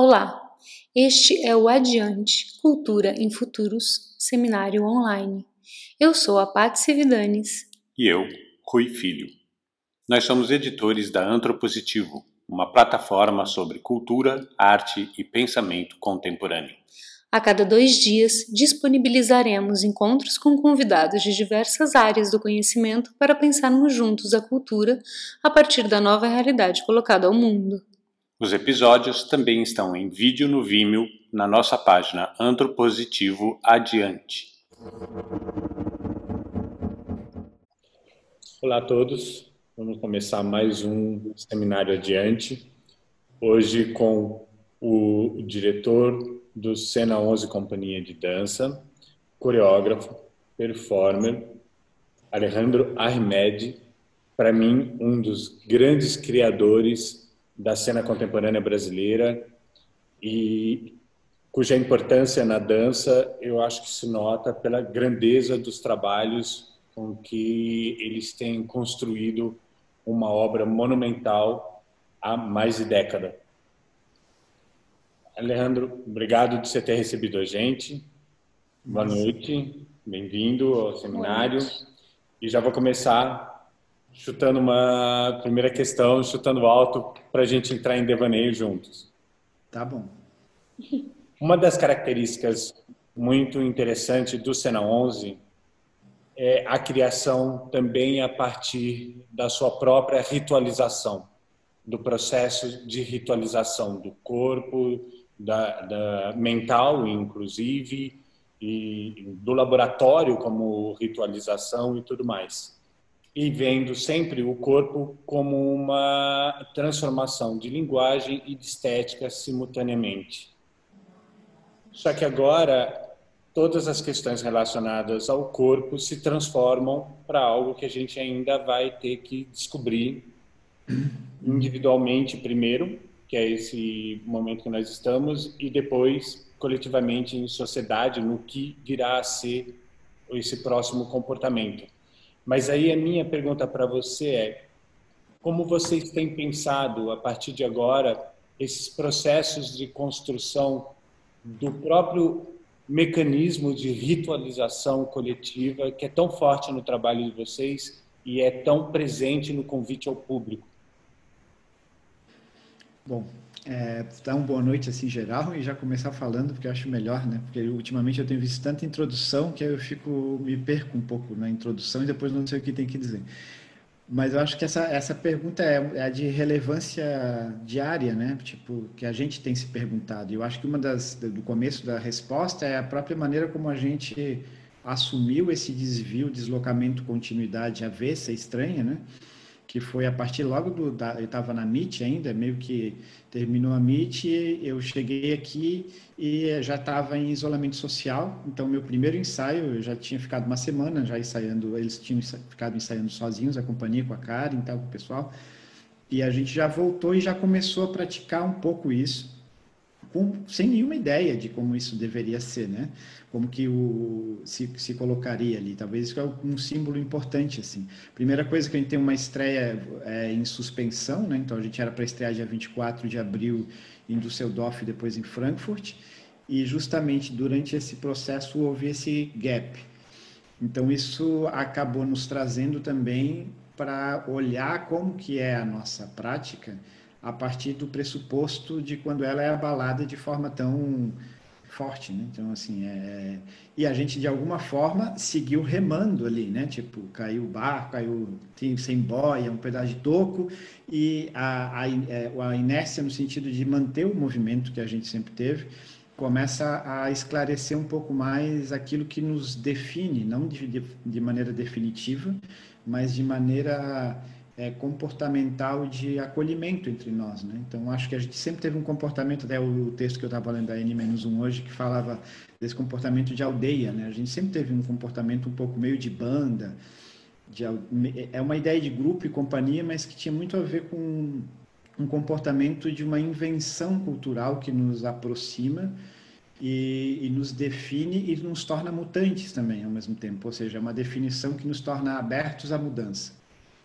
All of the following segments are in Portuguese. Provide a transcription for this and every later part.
Olá, este é o Adiante Cultura em Futuros Seminário Online. Eu sou a Paty Cividanes. E eu, Rui Filho. Nós somos editores da Antropositivo, uma plataforma sobre cultura, arte e pensamento contemporâneo. A cada dois dias, disponibilizaremos encontros com convidados de diversas áreas do conhecimento para pensarmos juntos a cultura a partir da nova realidade colocada ao mundo. Os episódios também estão em vídeo no Vimeo na nossa página Antropositivo Adiante. Olá a todos, vamos começar mais um seminário adiante. Hoje com o diretor do Cena 11 Companhia de Dança, coreógrafo, performer, Alejandro Ahmed, para mim, um dos grandes criadores da cena contemporânea brasileira e cuja importância na dança eu acho que se nota pela grandeza dos trabalhos com que eles têm construído uma obra monumental há mais de década. Alejandro, obrigado de você ter recebido a gente. Boa noite, bem-vindo ao seminário. E já vou começar chutando uma primeira questão, chutando alto, para a gente entrar em devaneio juntos. Tá bom. Uma das características muito interessantes do Sena 11 é a criação também a partir da sua própria ritualização, do processo de ritualização do corpo, da, da mental, inclusive, e do laboratório como ritualização e tudo mais. E vendo sempre o corpo como uma transformação de linguagem e de estética simultaneamente. Só que agora todas as questões relacionadas ao corpo se transformam para algo que a gente ainda vai ter que descobrir individualmente primeiro que é esse momento que nós estamos, e depois coletivamente em sociedade no que virá a ser esse próximo comportamento. Mas aí a minha pergunta para você é: como vocês têm pensado a partir de agora esses processos de construção do próprio mecanismo de ritualização coletiva que é tão forte no trabalho de vocês e é tão presente no convite ao público? Bom, é, dar uma boa noite assim geral e já começar falando porque eu acho melhor, né? Porque ultimamente eu tenho visto tanta introdução que eu fico me perco um pouco na introdução e depois não sei o que tem que dizer. Mas eu acho que essa essa pergunta é, é de relevância diária, né? Tipo que a gente tem se perguntado. E eu acho que uma das do começo da resposta é a própria maneira como a gente assumiu esse desvio, deslocamento, continuidade avessa, estranha, né? Que foi a partir logo do da, eu estava na MIT ainda, meio que terminou a MIT, eu cheguei aqui e já estava em isolamento social. Então meu primeiro ensaio, eu já tinha ficado uma semana já ensaiando, eles tinham ficado ensaiando sozinhos, a companhia com a Karen e tal, com o pessoal. E a gente já voltou e já começou a praticar um pouco isso com, sem nenhuma ideia de como isso deveria ser, né? Como que o se, se colocaria ali. Talvez isso é um símbolo importante, assim. Primeira coisa que a gente tem uma estreia é, em suspensão, né? Então a gente era para estrear dia 24 de abril em Düsseldorf e depois em Frankfurt. E justamente durante esse processo houve esse gap. Então isso acabou nos trazendo também para olhar como que é a nossa prática a partir do pressuposto de quando ela é abalada de forma tão forte, né? Então, assim, é... E a gente, de alguma forma, seguiu remando ali, né? Tipo, caiu o barco, caiu sem boia, um pedaço de toco, e a, a, é, a inércia no sentido de manter o movimento que a gente sempre teve, começa a esclarecer um pouco mais aquilo que nos define, não de, de maneira definitiva, mas de maneira é, comportamental de acolhimento entre nós. Né? Então, acho que a gente sempre teve um comportamento, até o texto que eu estava lendo da N-1 hoje, que falava desse comportamento de aldeia. Né? A gente sempre teve um comportamento um pouco meio de banda, de, é uma ideia de grupo e companhia, mas que tinha muito a ver com um comportamento de uma invenção cultural que nos aproxima e, e, nos define e nos torna mutantes também ao mesmo tempo, ou seja, é uma definição que nos torna abertos à mudança.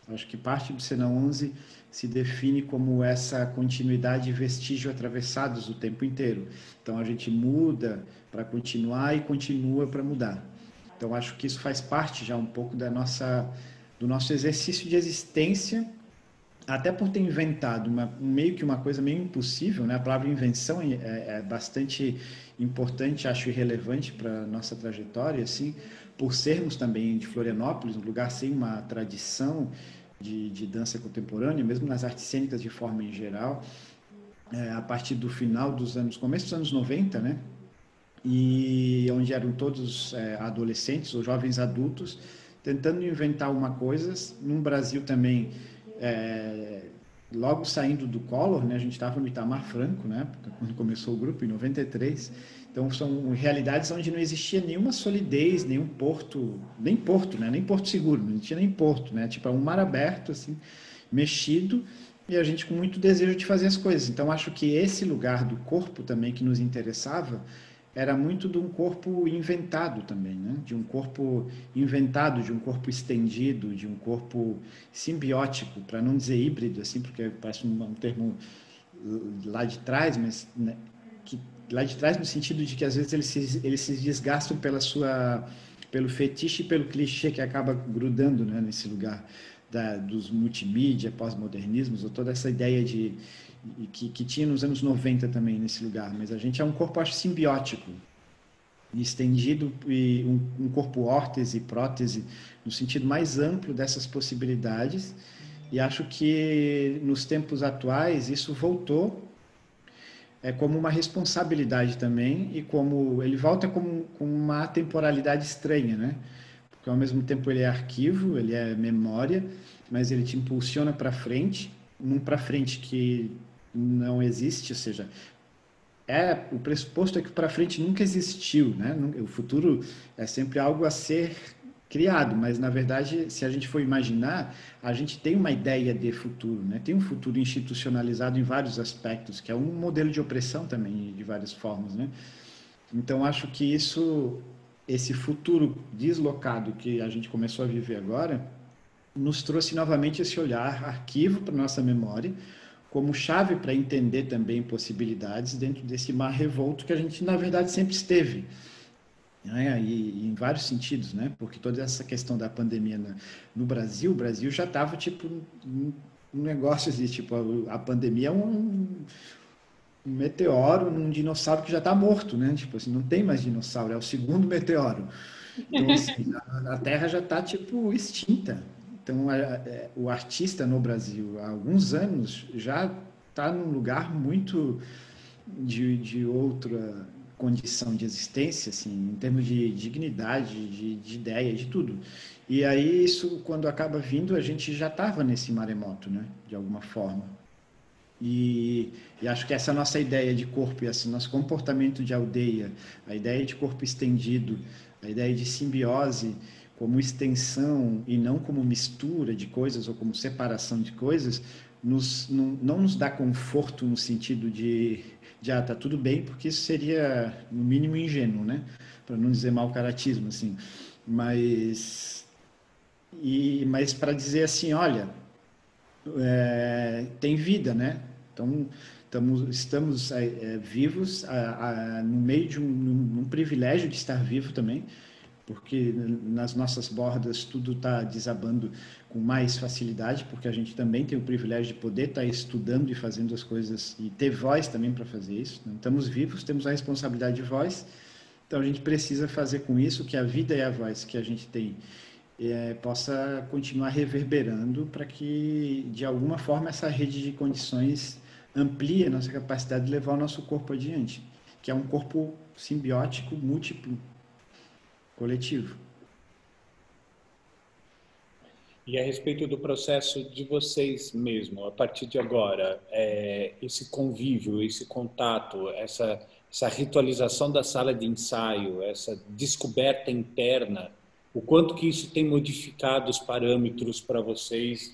Acho que parte do Sena 11 se define como essa continuidade e vestígio atravessados o tempo inteiro. Então a gente muda para continuar e continua para mudar. Então acho que isso faz parte já um pouco da nossa do nosso exercício de existência, até por ter inventado uma, meio que uma coisa meio impossível, né? A palavra invenção é, é bastante importante, acho irrelevante para nossa trajetória, assim, por sermos também de Florianópolis, um lugar sem uma tradição de, de dança contemporânea, mesmo nas artes cênicas de forma em geral, é, a partir do final dos anos, começo dos anos 90, né? E onde eram todos é, adolescentes ou jovens adultos tentando inventar uma coisa, num Brasil também é, logo saindo do Collor, né? A gente estava no Itamar Franco, né? Quando começou o grupo em 93 então são realidades onde não existia nenhuma solidez, nenhum porto, nem porto, né? Nem porto seguro, não tinha nem porto, né? Tipo é um mar aberto assim, mexido e a gente com muito desejo de fazer as coisas. Então acho que esse lugar do corpo também que nos interessava era muito de um corpo inventado também, né? De um corpo inventado, de um corpo estendido, de um corpo simbiótico, para não dizer híbrido assim, porque parece um, termo lá de trás, mas né, que lá de trás no sentido de que às vezes eles se, eles se desgastam pela sua pelo fetiche e pelo clichê que acaba grudando né, nesse lugar da, dos multimídia, pós-modernismos, ou toda essa ideia de que, que tinha nos anos 90 também nesse lugar. Mas a gente é um corpo, acho, simbiótico, estendido, e um, um corpo órtese, prótese, no sentido mais amplo dessas possibilidades. E acho que nos tempos atuais isso voltou é como uma responsabilidade também e como ele volta com, com uma temporalidade estranha, né? Porque ao mesmo tempo ele é arquivo, ele é memória, mas ele te impulsiona para frente, num para frente que não existe, ou seja, é o pressuposto é que para frente nunca existiu, né? O futuro é sempre algo a ser criado, mas na verdade, se a gente for imaginar, a gente tem uma ideia de futuro, né? Tem um futuro institucionalizado em vários aspectos, que é um modelo de opressão também de várias formas, né? Então acho que isso, esse futuro deslocado que a gente começou a viver agora, nos trouxe novamente esse olhar arquivo para nossa memória, como chave para entender também possibilidades dentro desse mar revolto que a gente na verdade sempre esteve né? E, e, em vários sentidos, né? Porque toda essa questão da pandemia na, no Brasil, o Brasil já estava tipo um, um, negócio de tipo a, a pandemia é um, um meteoro num dinossauro que já está morto, né? Tipo assim, não tem mais dinossauro, é o segundo meteoro. Então, assim, a, a, Terra já está tipo extinta. Então, a, a, o artista no Brasil, há alguns anos, já está num lugar muito de, de outra condição de existência, assim, em termos de dignidade, de, de ideia, de tudo. E aí isso, quando acaba vindo, a gente já estava nesse maremoto, né, de alguma forma. E, e, acho que essa nossa ideia de corpo, esse nosso comportamento de aldeia, a ideia de corpo estendido, a ideia de simbiose como extensão e não como mistura de coisas ou como separação de coisas, nos, não, não nos dá conforto no sentido de de ah, tá tudo bem, porque isso seria no mínimo ingênuo, né? Para não dizer mau caratismo, assim. Mas e mas para dizer assim, olha, é, tem vida, né? Então estamos estamos é, é, vivos a, a, no meio de um, um privilégio de estar vivo também porque nas nossas bordas tudo está desabando com mais facilidade, porque a gente também tem o privilégio de poder estar tá estudando e fazendo as coisas e ter voz também para fazer isso. Né? Estamos vivos, temos a responsabilidade de voz, então a gente precisa fazer com isso que a vida e a voz que a gente tem é, possa continuar reverberando para que, de alguma forma, essa rede de condições amplie a nossa capacidade de levar o nosso corpo adiante, que é um corpo simbiótico, múltiplo, coletivo. E a respeito do processo de vocês mesmo, a partir de agora, é, esse convívio, esse contato, essa, essa ritualização da sala de ensaio, essa descoberta interna, o quanto que isso tem modificado os parâmetros para vocês?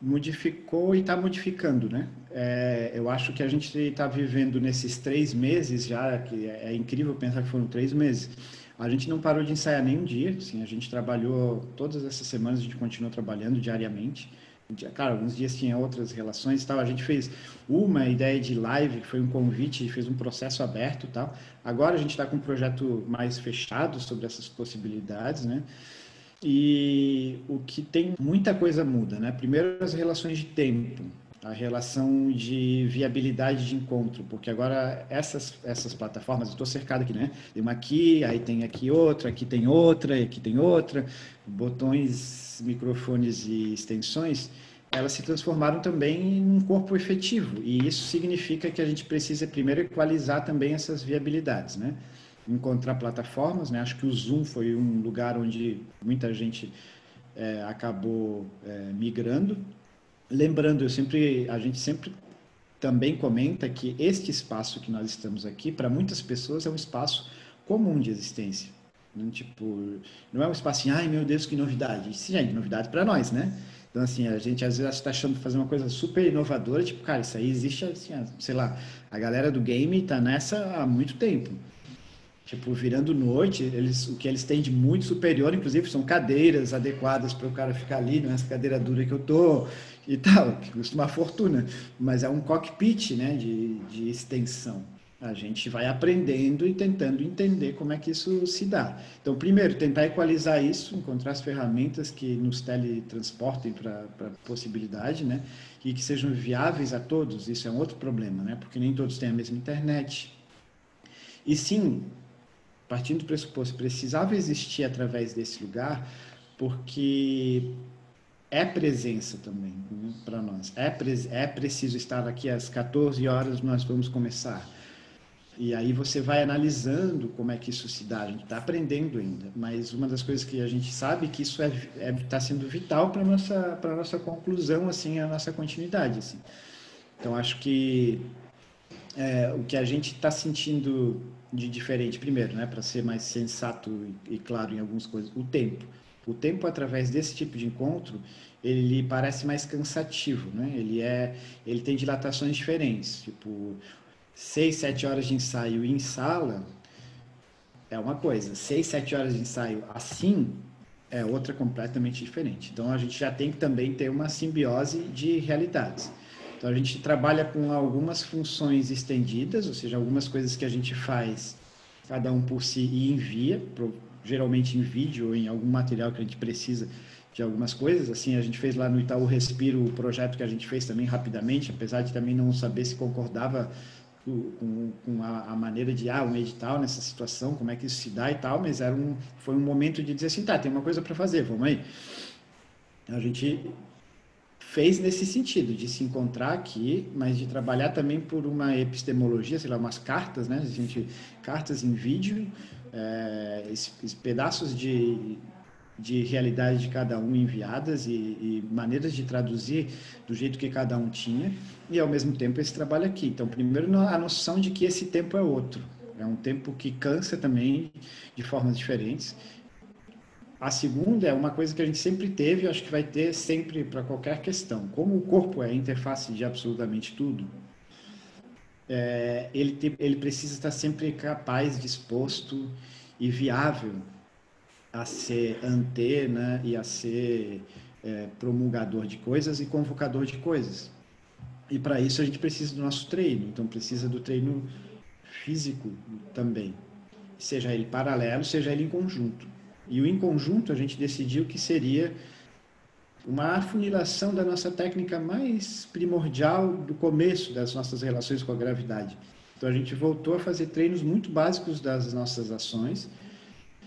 Modificou e está modificando, né? É, eu acho que a gente está vivendo nesses três meses já, que é, é incrível pensar que foram três meses, A gente não parou de ensaiar nenhum dia, assim, a gente trabalhou todas essas semanas, a gente continuou trabalhando diariamente. Claro, alguns dias tinha outras relações e tal. A gente fez uma ideia de live, que foi um convite, fez um processo aberto e tal. Agora a gente está com um projeto mais fechado sobre essas possibilidades, né? E o que tem muita coisa muda, né? Primeiro as relações de tempo a relação de viabilidade de encontro, porque agora essas, essas plataformas, eu estou cercado aqui, né? Tem uma aqui, aí tem aqui outra, aqui tem outra, aqui tem outra, botões, microfones e extensões, elas se transformaram também em um corpo efetivo, e isso significa que a gente precisa primeiro equalizar também essas viabilidades, né? Encontrar plataformas, né? Acho que o Zoom foi um lugar onde muita gente é, acabou é, migrando, lembrando, eu sempre, a gente sempre também comenta que este espaço que nós estamos aqui, para muitas pessoas, é um espaço comum de existência. Não, tipo, não é um espaço assim, ai meu Deus, que novidade. Sim, é novidade para nós, né? Então, assim, a gente às vezes está achando de fazer uma coisa super inovadora, tipo, cara, isso aí existe, assim, sei lá, a galera do game está nessa há muito tempo tipo, virando noite, eles, o que eles têm de muito superior, inclusive, são cadeiras adequadas para o cara ficar ali, não é essa cadeira dura que eu tô e tal, que custa uma fortuna, mas é um cockpit, né, de, de extensão. A gente vai aprendendo e tentando entender como é que isso se dá. Então, primeiro, tentar equalizar isso, encontrar as ferramentas que nos teletransportem para a possibilidade, né? E que sejam viáveis a todos. Isso é um outro problema, né? Porque nem todos têm a mesma internet. E sim, partindo do pressuposto, precisava existir através desse lugar, porque é presença também né, para nós. É, pre é preciso estar aqui às 14 horas, nós vamos começar. E aí você vai analisando como é que isso se dá. A gente está aprendendo ainda, mas uma das coisas que a gente sabe é que isso está é, é, tá sendo vital para nossa para nossa conclusão, assim, a nossa continuidade, assim. Então acho que é, o que a gente está sentindo de diferente, primeiro, né, para ser mais sensato e, claro em algumas coisas, o tempo. O tempo através desse tipo de encontro, ele parece mais cansativo, né? Ele é, ele tem dilatações diferentes, tipo seis, sete horas de ensaio em sala é uma coisa, seis, sete horas de ensaio assim é outra completamente diferente. Então a gente já tem que também ter uma simbiose de realidades. Então a gente trabalha com algumas funções estendidas, ou seja, algumas coisas que a gente faz cada um por si e envia, geralmente em vídeo ou em algum material que a gente precisa de algumas coisas. Assim, a gente fez lá no Itaú Respiro o projeto que a gente fez também rapidamente, apesar de também não saber se concordava com, com a, a, maneira de ah, um edital nessa situação, como é que isso se dá e tal, mas era um, foi um momento de dizer assim, tá, tem uma coisa para fazer, vamos aí. A gente fez nesse sentido, de se encontrar aqui, mas de trabalhar também por uma epistemologia, sei lá, umas cartas, né? A gente, cartas em vídeo, é, pedaços de, de realidade de cada um enviadas e, e, maneiras de traduzir do jeito que cada um tinha, e ao mesmo tempo esse trabalho aqui. Então, primeiro, a noção de que esse tempo é outro. É um tempo que cansa também de formas diferentes a segunda é uma coisa que a gente sempre teve, acho que vai ter sempre para qualquer questão. Como o corpo é a interface de absolutamente tudo, é, ele, te, ele precisa estar sempre capaz, disposto e viável a ser antena e a ser é, promulgador de coisas e convocador de coisas. E para isso a gente precisa do nosso treino, então precisa do treino físico também, seja ele paralelo, seja ele em conjunto. E o em conjunto a gente decidiu que seria uma afunilação da nossa técnica mais primordial do começo das nossas relações com a gravidade. Então a gente voltou a fazer treinos muito básicos das nossas ações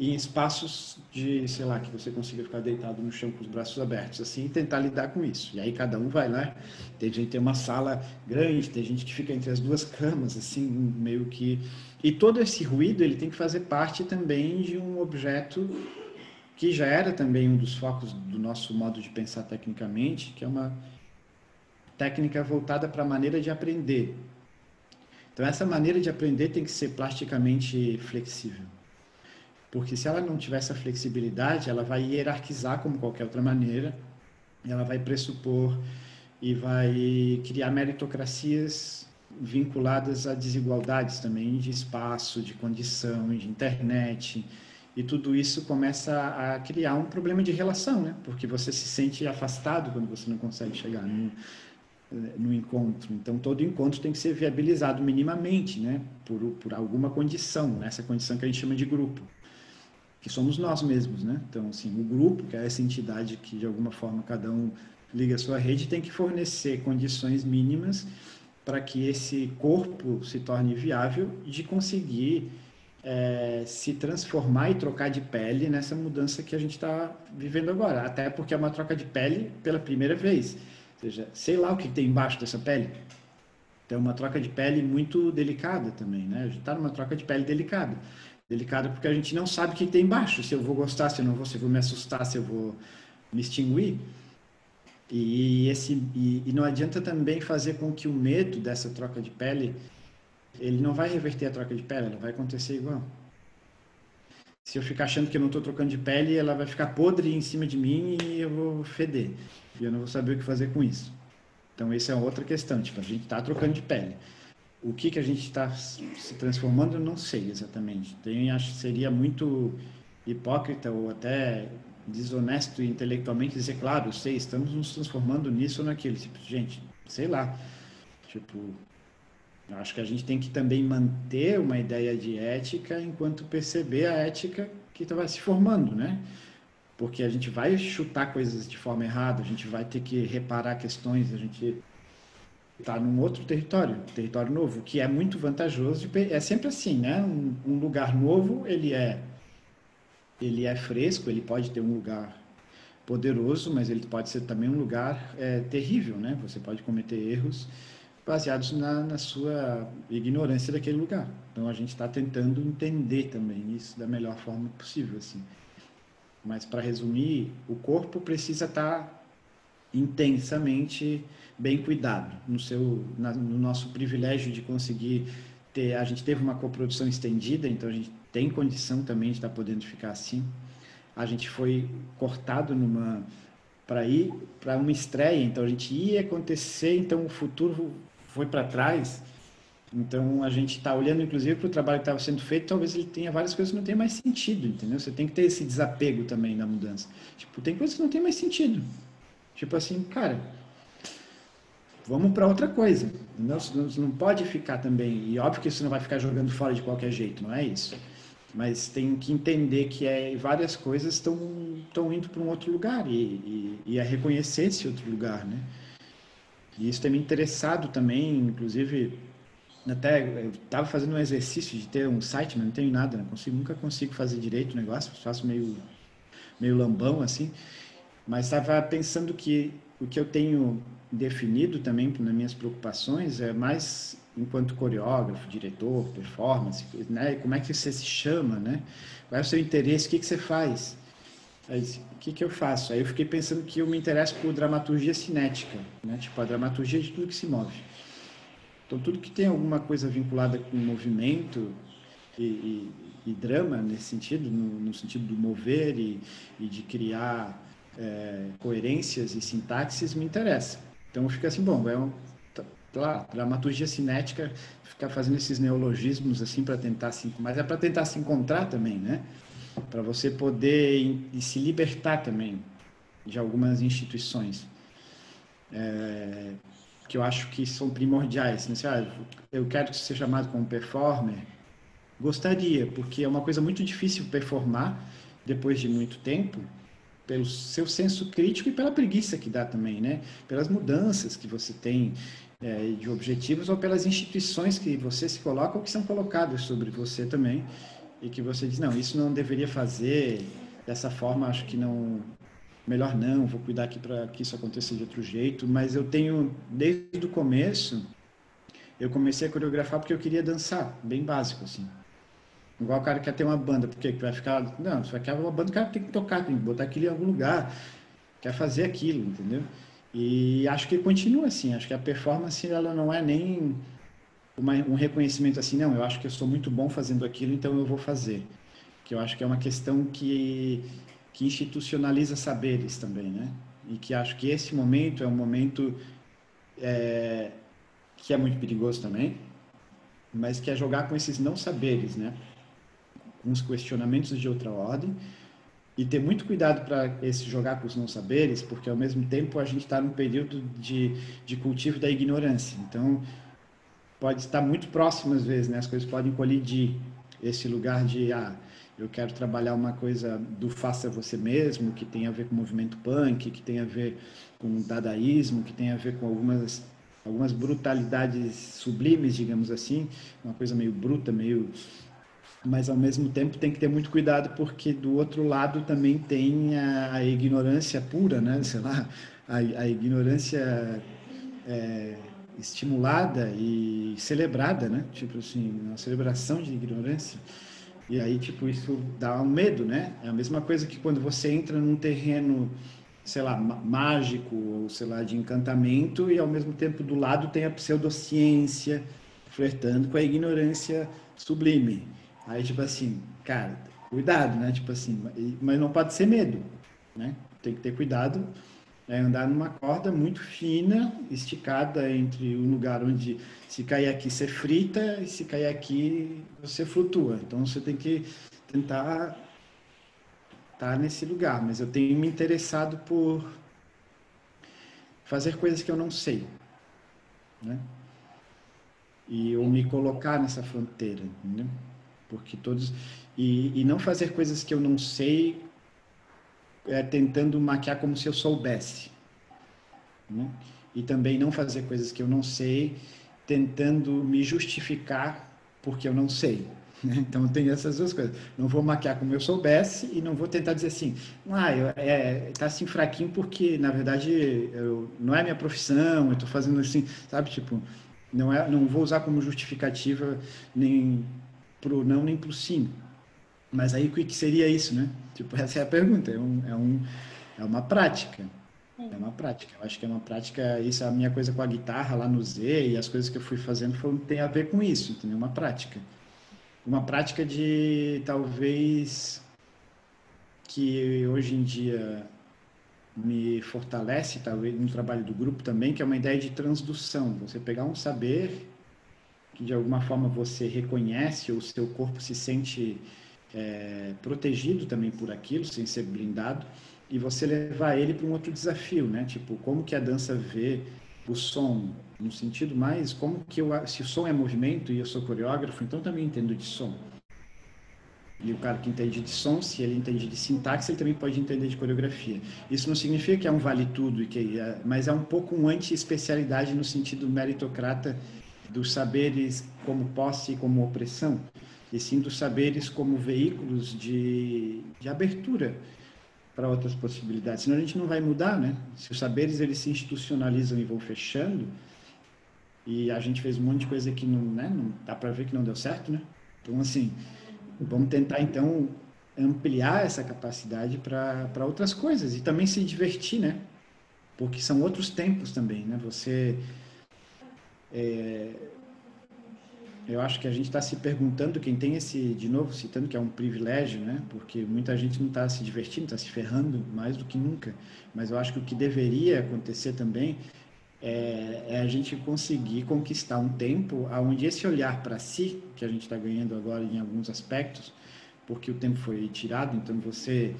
em espaços de, sei lá, que você consiga ficar deitado no chão com os braços abertos, assim, e tentar lidar com isso. E aí cada um vai lá, tem gente que tem uma sala grande, tem gente que fica entre as duas camas, assim, meio que... E todo esse ruído, ele tem que fazer parte também de um objeto que já era também um dos focos do nosso modo de pensar tecnicamente, que é uma técnica voltada para a maneira de aprender. Então, essa maneira de aprender tem que ser plasticamente flexível. Porque se ela não tiver essa flexibilidade, ela vai hierarquizar como qualquer outra maneira, ela vai pressupor e vai criar meritocracias vinculadas a desigualdades também de espaço, de condição, de internet e tudo isso começa a criar um problema de relação, né? Porque você se sente afastado quando você não consegue chegar no, no encontro. Então, todo encontro tem que ser viabilizado minimamente, né? Por, por alguma condição, essa condição que a gente chama de grupo, que somos nós mesmos, né? Então, assim, o grupo, que é essa entidade que de alguma forma cada um liga a sua rede, tem que fornecer condições mínimas para que esse corpo se torne viável de conseguir é, se transformar e trocar de pele nessa mudança que a gente está vivendo agora. Até porque é uma troca de pele pela primeira vez. Ou seja, sei lá o que tem embaixo dessa pele. Então, é uma troca de pele muito delicada também, né? A gente está numa troca de pele delicada. Delicada porque a gente não sabe o que tem embaixo. Se eu vou gostar, se eu não vou, se eu vou me assustar, se eu vou me extinguir. E, esse, e, e não adianta também fazer com que o medo dessa troca de pele ele não vai reverter a troca de pele, ela vai acontecer igual. Se eu ficar achando que eu não estou trocando de pele, ela vai ficar podre em cima de mim e eu vou feder. E eu não vou saber o que fazer com isso. Então, essa é outra questão. Tipo, a gente está trocando de pele. O que, que a gente está se transformando, eu não sei exatamente. Tem, acho que seria muito hipócrita ou até desonesto intelectualmente dizer, claro, sei, estamos nos transformando nisso ou naquilo. Tipo, gente, sei lá. Tipo, acho que a gente tem que também manter uma ideia de ética enquanto perceber a ética que vai se formando, né? Porque a gente vai chutar coisas de forma errada, a gente vai ter que reparar questões, a gente está num outro território, território novo, que é muito vantajoso. É sempre assim, né? Um, um, lugar novo, ele é ele é fresco, ele pode ter um lugar poderoso, mas ele pode ser também um lugar é, terrível, né? Você pode cometer erros baseados na, na sua ignorância daquele lugar. Então a gente está tentando entender também isso da melhor forma possível, assim. Mas para resumir, o corpo precisa estar tá intensamente bem cuidado no seu, na, no nosso privilégio de conseguir ter. A gente teve uma coprodução estendida, então a gente tem condição também de estar podendo ficar assim. A gente foi cortado numa para ir para uma estreia, então a gente ia acontecer, então o futuro foi para trás. Então a gente está olhando, inclusive, para o trabalho que estava sendo feito, talvez ele tenha várias coisas que não tem mais sentido, entendeu? Você tem que ter esse desapego também na mudança. Tipo, tem coisas que não tem mais sentido. Tipo assim, cara, vamos para outra coisa. Não, não pode ficar também. E óbvio que isso não vai ficar jogando fora de qualquer jeito, não é isso. Mas tem que entender que é, várias coisas estão indo para um outro lugar e, e, e a reconhecer esse outro lugar, né? E isso tem me interessado também, inclusive, até eu estava fazendo um exercício de ter um site, mas não tenho nada, não consigo, nunca consigo fazer direito o negócio, faço meio, meio lambão assim. Mas estava pensando que o que eu tenho definido também nas minhas preocupações é mais enquanto coreógrafo, diretor, performance, né? Como é que você se chama, né? Qual é o seu interesse? O que, que você faz? Aí, o que, que eu faço? Aí eu fiquei pensando que eu me interesso por dramaturgia cinética, né? Tipo, a dramaturgia de tudo que se move. Então, tudo que tem alguma coisa vinculada com movimento e, e, e drama, nesse sentido, no, no, sentido do mover e, e de criar é, coerências e sintaxes, me interessa. Então, eu fico assim, bom, é um, dramaturgia cinética, ficar fazendo esses neologismos assim para tentar se, mas é para tentar se encontrar também, né? para você poder se libertar também de algumas instituições é, que eu acho que são primordiais. Né? Ah, eu quero ser chamado como performer. Gostaria, porque é uma coisa muito difícil performar depois de muito tempo, pelo seu senso crítico e pela preguiça que dá também, né? Pelas mudanças que você tem é, de objetivos ou pelas instituições que você se coloca ou que são colocadas sobre você também e que você diz, não, isso não deveria fazer dessa forma, acho que não, melhor não, vou cuidar aqui para que isso aconteça de outro jeito, mas eu tenho, desde o começo, eu comecei a coreografar porque eu queria dançar, bem básico, assim. Igual o cara quer ter uma banda, porque vai ficar, não, vai querer uma banda, o cara tem que tocar, tem que botar aquilo em algum lugar, quer fazer aquilo, entendeu? E acho que continua assim, acho que a performance, ela não é nem uma, um reconhecimento assim, não, eu acho que eu sou muito bom fazendo aquilo, então eu vou fazer. Que eu acho que é uma questão que, que institucionaliza saberes também, né? E que acho que esse momento é um momento é, que é muito perigoso também, mas que é jogar com esses não saberes, né? Os questionamentos de outra ordem e ter muito cuidado para esse jogar com os não saberes, porque ao mesmo tempo a gente está num período de, de cultivo da ignorância. Então, pode estar muito próximo às vezes, né? As coisas podem colidir. Esse lugar de, ah, eu quero trabalhar uma coisa do faça você mesmo, que tem a ver com o movimento punk, que tem a ver com o dadaísmo, que tem a ver com algumas algumas brutalidades sublimes, digamos assim, uma coisa meio bruta, meio mas ao mesmo tempo tem que ter muito cuidado porque do outro lado também tem a, a ignorância pura, né? Sei lá, a, a ignorância é, estimulada e celebrada, né? Tipo assim, uma celebração de ignorância. E aí, tipo, isso dá um medo, né? É a mesma coisa que quando você entra num terreno, sei lá, mágico, ou sei lá, de encantamento, e ao mesmo tempo do lado tem a pseudociência flertando com a ignorância sublime. Aí, tipo assim, cara, cuidado, né? Tipo assim, mas não pode ser medo, né? Tem que ter cuidado, é andar numa corda muito fina, esticada entre um lugar onde se cair aqui você frita e se cair aqui você flutua. Então você tem que tentar estar nesse lugar. Mas eu tenho me interessado por fazer coisas que eu não sei, né? E eu me colocar nessa fronteira, entendeu? Porque todos e, e não fazer coisas que eu não sei é, tentando maquiar como se eu soubesse né? e também não fazer coisas que eu não sei tentando me justificar porque eu não sei né? então tem essas duas coisas não vou maquiar como eu soubesse e não vou tentar dizer assim ah eu, é tá assim fraquinho porque na verdade eu, não é minha profissão eu estou fazendo assim sabe tipo não é não vou usar como justificativa nem pro não nem pro sim. Mas aí o que seria isso, né? Tipo, essa é a pergunta. É, um, é, um, é uma prática. É uma prática. Eu acho que é uma prática. Isso é a minha coisa com a guitarra lá no Z e as coisas que eu fui fazendo foram, tem a ver com isso, entendeu? Uma prática. Uma prática de talvez que hoje em dia me fortalece, talvez no trabalho do grupo também, que é uma ideia de transdução. Você pegar um saber que de alguma forma você reconhece, ou seu corpo se sente é, protegido também por aquilo, sem ser blindado, e você levar ele para um outro desafio, né? Tipo, como que a dança vê o som, no sentido mais, como que eu, se o som é movimento e eu sou coreógrafo, então também entendo de som. E o cara que entende de som, se ele entende de sintaxe, ele também pode entender de coreografia. Isso não significa que é um vale tudo, que é, mas é um pouco um anti-especialidade no sentido meritocrata dos saberes como posse e como opressão, e sim dos saberes como veículos de, de abertura para outras possibilidades. Senão a gente não vai mudar, né? Se os saberes eles se institucionalizam e vão fechando, e a gente fez um monte de coisa que não, né, não dá para ver que não deu certo, né? Então, assim, vamos tentar então ampliar essa capacidade para outras coisas e também se divertir, né? Porque são outros tempos também, né? Você é, eu acho que a gente está se perguntando, quem tem esse, de novo, citando que é um privilégio, né? Porque muita gente não está se divertindo, está se ferrando mais do que nunca. Mas eu acho que o que deveria acontecer também é, é a gente conseguir conquistar um tempo onde esse olhar para si, que a gente está ganhando agora em alguns aspectos, porque o tempo foi tirado, então você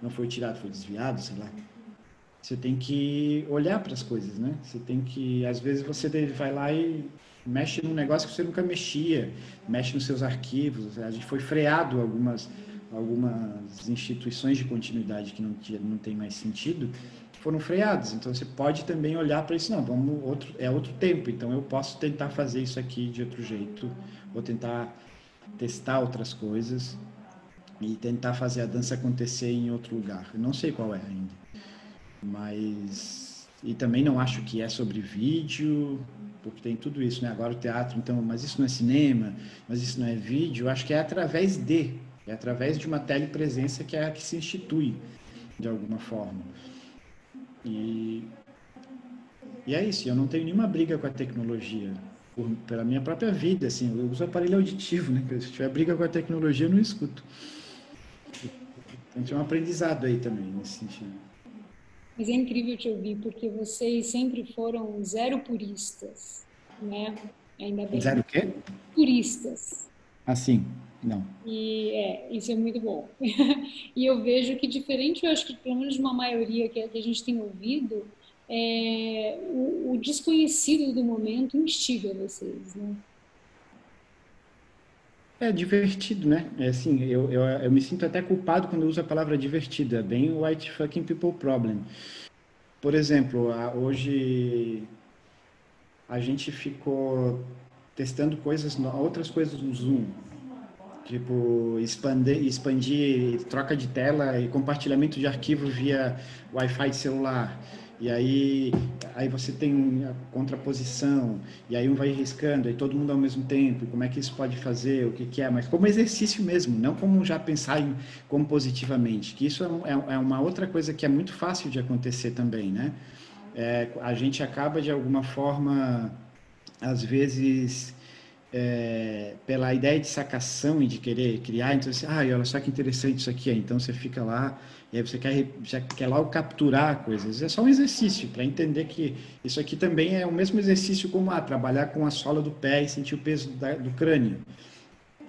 não foi tirado, foi desviado, sei lá. Você tem que olhar para as coisas, né? Você tem que, às vezes, você vai lá e mexe num negócio que você nunca mexia, mexe nos seus arquivos. A gente foi freado algumas algumas instituições de continuidade que não não tem mais sentido foram freadas. Então você pode também olhar para isso, não, vamos outro é outro tempo, então eu posso tentar fazer isso aqui de outro jeito, ou tentar testar outras coisas e tentar fazer a dança acontecer em outro lugar. Eu não sei qual é ainda mas e também não acho que é sobre vídeo porque tem tudo isso né? Agora o teatro então mas isso não é cinema mas isso não é vídeo acho que é através de é através de uma telepresença que é a que se institui de alguma forma. E e é isso eu não tenho nenhuma briga com a tecnologia por, pela minha própria vida assim eu uso aparelho auditivo né? Se tiver briga com a tecnologia eu não escuto. Então tem um aprendizado aí também nesse sentido mas é incrível te ouvir, porque vocês sempre foram zero puristas, né? Ainda bem. Zero o quê? Puristas. Assim. Não. E é, isso é muito bom. e eu vejo que diferente, eu acho que pelo menos de uma maioria que, que a gente tem ouvido, é, o, o, desconhecido do momento instiga vocês, né? É divertido, né? É assim, eu, eu, eu me sinto até culpado quando eu uso a palavra divertido. É bem white fucking people problem. Por exemplo, hoje a gente ficou testando coisas, outras coisas no Zoom. Tipo, expandir, expandir troca de tela e compartilhamento de arquivo via Wi-Fi de celular. E aí, aí você tem a contraposição, e aí um vai riscando, aí todo mundo ao mesmo tempo, como é que isso pode fazer, o que, que é, mas como exercício mesmo, não como já pensar em, como positivamente, que isso é, é, é uma outra coisa que é muito fácil de acontecer também, né? É, a gente acaba de alguma forma, às vezes, é, pela ideia de sacação e de querer criar, então você, ah, olha só que interessante isso aqui, então você fica lá e aí você quer, já quer logo capturar coisas. É só um exercício para entender que isso aqui também é o mesmo exercício como ah, trabalhar com a sola do pé e sentir o peso da, do crânio.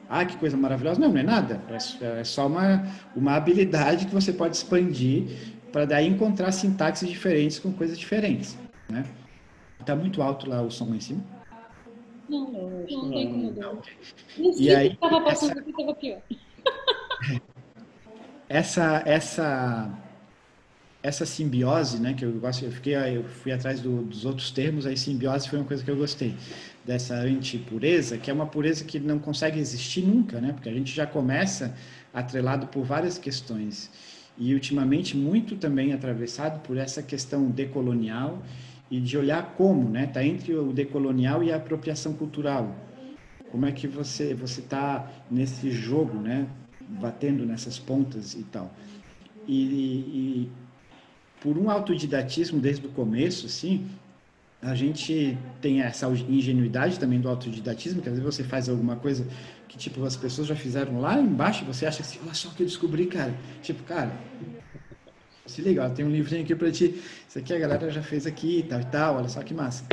Ah, que coisa maravilhosa. Não, não é nada. É, é só uma, uma habilidade que você pode expandir para daí encontrar sintaxes diferentes com coisas diferentes. Né? Está muito alto lá o som lá em cima? Não, não, não, não tem como. Não. E aí, estava passando essa... aqui, estava pior. essa essa essa simbiose, né, que eu gosto, eu fiquei, eu fui atrás do, dos outros termos, aí simbiose foi uma coisa que eu gostei dessa antipureza, que é uma pureza que não consegue existir nunca, né, porque a gente já começa atrelado por várias questões e ultimamente muito também atravessado por essa questão decolonial e de olhar como, né, tá entre o decolonial e a apropriação cultural. Como é que você você está nesse jogo, né, batendo nessas pontas e tal. E, e, por um autodidatismo desde o começo, assim, a gente tem essa ingenuidade também do autodidatismo, que às vezes você faz alguma coisa que, tipo, as pessoas já fizeram lá embaixo, você acha assim, olha só o que eu descobri, cara. Tipo, cara, se liga, ó, tem um livrinho aqui para ti, isso aqui a galera já fez aqui e tal e tal, olha só que massa.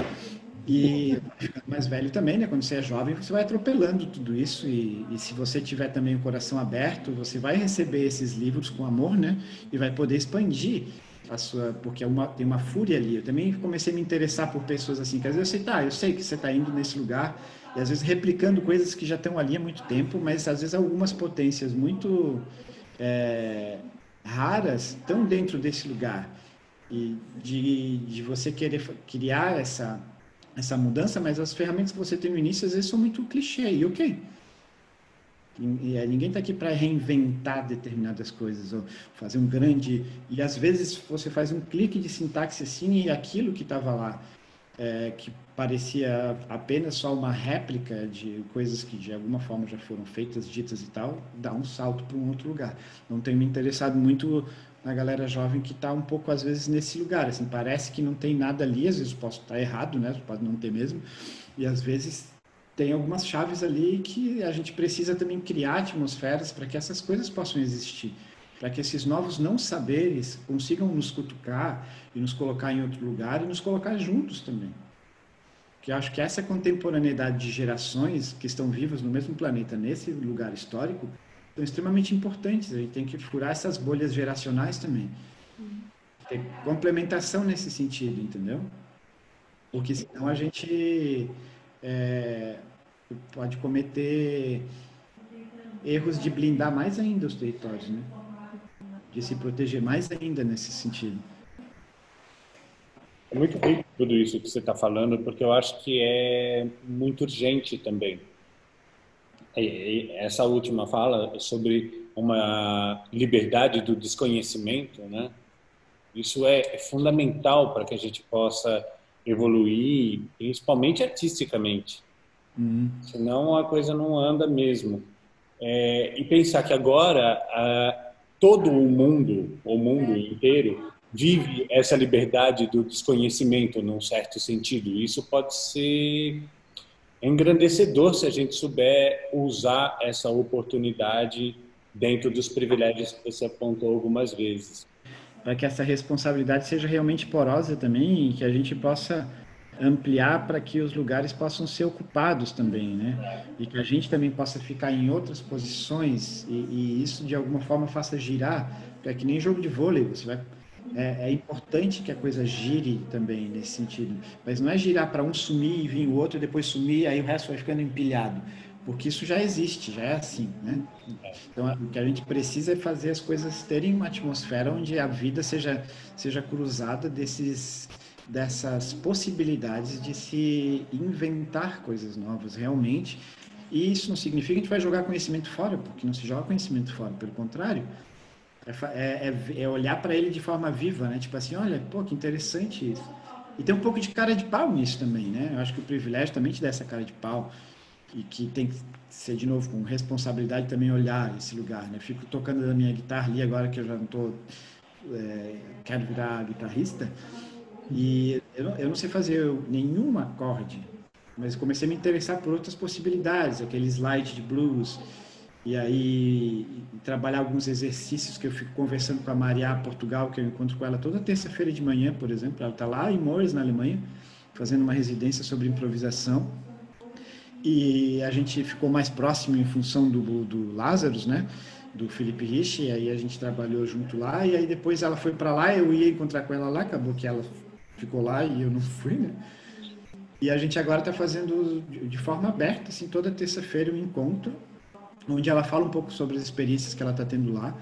E mais velho também, né? Quando você é jovem, você vai atropelando tudo isso e, e, se você tiver também o coração aberto, você vai receber esses livros com amor, né? E vai poder expandir a sua, porque é uma, tem uma fúria ali. Eu também comecei a me interessar por pessoas assim, que às vezes eu sei, tá, eu sei que você está indo nesse lugar e às vezes replicando coisas que já estão ali há muito tempo, mas às vezes algumas potências muito é, raras estão dentro desse lugar e de, de você querer criar essa essa mudança, mas as ferramentas que você tem no início às vezes são muito clichê, e ok. E, e ninguém está aqui para reinventar determinadas coisas, ou fazer um grande. E às vezes você faz um clique de sintaxe assim e aquilo que estava lá, é, que parecia apenas só uma réplica de coisas que de alguma forma já foram feitas, ditas e tal, dá um salto para um outro lugar. Não tenho me interessado muito na galera jovem que está um pouco às vezes nesse lugar, assim, parece que não tem nada ali, às vezes posso estar errado, né? Pode não ter mesmo. E às vezes tem algumas chaves ali que a gente precisa também criar atmosferas para que essas coisas possam existir, para que esses novos não saberes consigam nos cutucar e nos colocar em outro lugar e nos colocar juntos também. Que acho que essa contemporaneidade de gerações que estão vivas no mesmo planeta, nesse lugar histórico, são extremamente importantes. A gente tem que furar essas bolhas geracionais também. Ter complementação nesse sentido, entendeu? Porque senão a gente é, pode cometer erros de blindar mais ainda os territórios, né? De se proteger mais ainda nesse sentido. É muito rico tudo isso que você está falando, porque eu acho que é muito urgente também essa última fala sobre uma liberdade do desconhecimento, né? Isso é, é fundamental para que a gente possa evoluir, principalmente artisticamente. Uhum. Senão a coisa não anda mesmo. É, e pensar que agora a, todo o mundo, o mundo inteiro, vive essa liberdade do desconhecimento num certo sentido. Isso pode ser engrandecedor se a gente souber usar essa oportunidade dentro dos privilégios que você apontou algumas vezes. Para que essa responsabilidade seja realmente porosa também e que a gente possa ampliar para que os lugares possam ser ocupados também, né? E que a gente também possa ficar em outras posições e, e isso de alguma forma faça girar, é que nem jogo de vôlei, você vai é, é, importante que a coisa gire também nesse sentido, mas não é girar para um sumir e vir o outro depois sumir, aí o resto vai ficando empilhado, porque isso já existe, já é assim, né? Então o que a gente precisa é fazer as coisas terem uma atmosfera onde a vida seja seja cruzada desses dessas possibilidades de se inventar coisas novas realmente. E isso não significa que a gente vai jogar conhecimento fora, porque não se joga conhecimento fora, pelo contrário, é, é, é, é olhar para ele de forma viva, né? Tipo assim, olha, pô, que interessante isso. E tem um pouco de cara de pau nisso também, né? Eu acho que o privilégio também te dá essa cara de pau e que tem que ser de novo com responsabilidade também olhar esse lugar, né? Fico tocando a minha guitarra ali agora que eu já não tô é, quero virar guitarrista e eu não, eu não sei fazer nenhum acorde, mas comecei a me interessar por outras possibilidades, aquele slide de blues, e aí trabalhar alguns exercícios que eu fico conversando com a Maria Portugal, que eu encontro com ela toda terça-feira de manhã, por exemplo. Ela está lá em Moers, na Alemanha, fazendo uma residência sobre improvisação. E a gente ficou mais próximo em função do, do Lazarus, né? do Felipe Rich, e aí a gente trabalhou junto lá, e aí depois ela foi para lá, eu ia encontrar com ela lá, acabou que ela ficou lá e eu não fui, né? E a gente agora está fazendo de forma aberta, assim, toda terça-feira um encontro, onde ela fala um pouco sobre as experiências que ela está tendo lá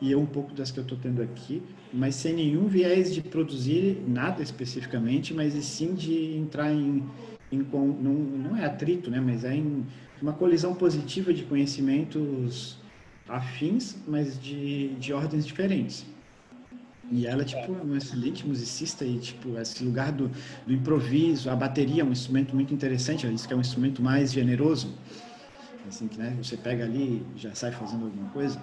e eu um pouco das que eu estou tendo aqui, mas sem nenhum viés de produzir nada especificamente, mas sim de entrar em, em não, não é atrito, né? Mas é em uma colisão positiva de conhecimentos afins, mas de, de ordens diferentes. E ela, tipo, é uma excelente musicista e, tipo, esse lugar do, do improviso, a bateria é um instrumento muito interessante, ela disse que é um instrumento mais generoso, assim, que, né, você pega ali e já sai fazendo alguma coisa,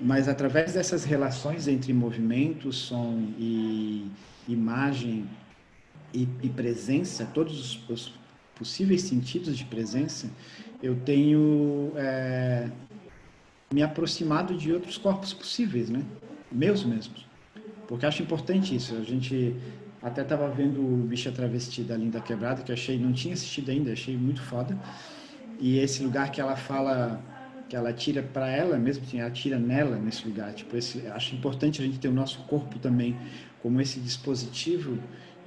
mas através dessas relações entre movimento, som e imagem e, e presença, todos os, os, possíveis sentidos de presença, eu tenho é, me aproximado de outros corpos possíveis, né? Meus mesmos. Porque acho importante isso. A gente até estava vendo o Bicha Travesti da Linda Quebrada, que achei, não tinha assistido ainda, achei muito foda. E esse lugar que ela fala, que ela tira para ela mesmo, assim, ela tira nela nesse lugar. Tipo, esse, acho importante a gente ter o nosso corpo também como esse dispositivo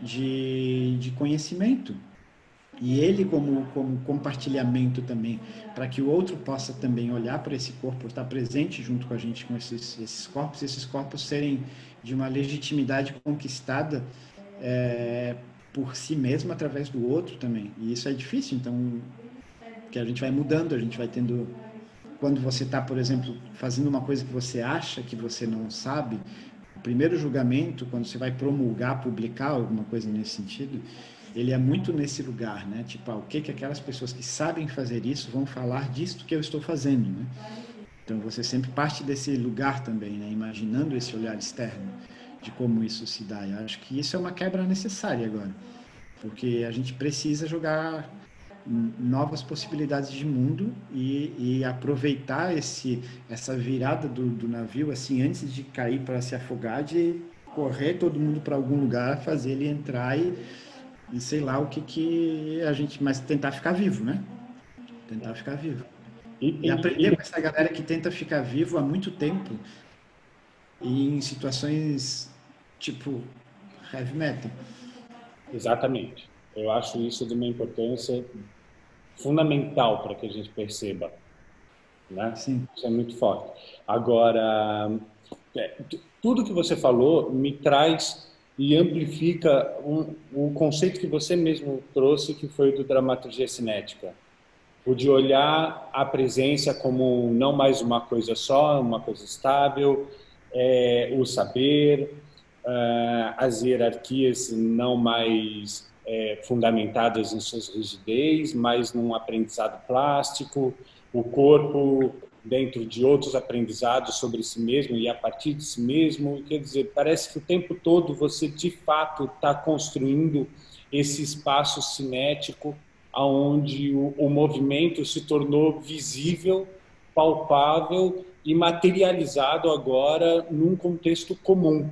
de, de conhecimento. E ele como, como compartilhamento também, para que o outro possa também olhar para esse corpo, estar presente junto com a gente com esses, esses corpos, esses corpos serem de uma legitimidade conquistada é, por si mesmo através do outro também. E isso é difícil, então, que a gente vai mudando, a gente vai tendo. Quando você está, por exemplo, fazendo uma coisa que você acha que você não sabe, o primeiro julgamento, quando você vai promulgar, publicar alguma coisa nesse sentido, ele é muito nesse lugar, né? Tipo, ah, o que que aquelas pessoas que sabem fazer isso vão falar disto que eu estou fazendo, né? Então você sempre parte desse lugar também, né? imaginando esse olhar externo de como isso se dá. Eu acho que isso é uma quebra necessária agora, porque a gente precisa jogar novas possibilidades de mundo e, e aproveitar esse essa virada do, do, navio assim antes de cair para se afogar de correr todo mundo para algum lugar fazer ele entrar e, e sei lá o que que a gente mas tentar ficar vivo né tentar ficar vivo e, e aprender com essa galera que tenta ficar vivo há muito tempo e em situações tipo heavy metal. Exatamente. Eu acho isso de uma importância fundamental para que a gente perceba. Né? Sim. Isso é muito forte. Agora, é, tudo que você falou me traz e amplifica um, o conceito que você mesmo trouxe, que foi do dramaturgia cinética o de olhar a presença como não mais uma coisa só, uma coisa estável, é, o saber, é, as hierarquias não mais é, fundamentadas em suas rigidez, mas num aprendizado plástico, o corpo dentro de outros aprendizados sobre si mesmo e a partir de si mesmo. Quer dizer, parece que o tempo todo você de fato está construindo esse espaço cinético aonde o, o movimento se tornou visível, palpável e materializado agora num contexto comum.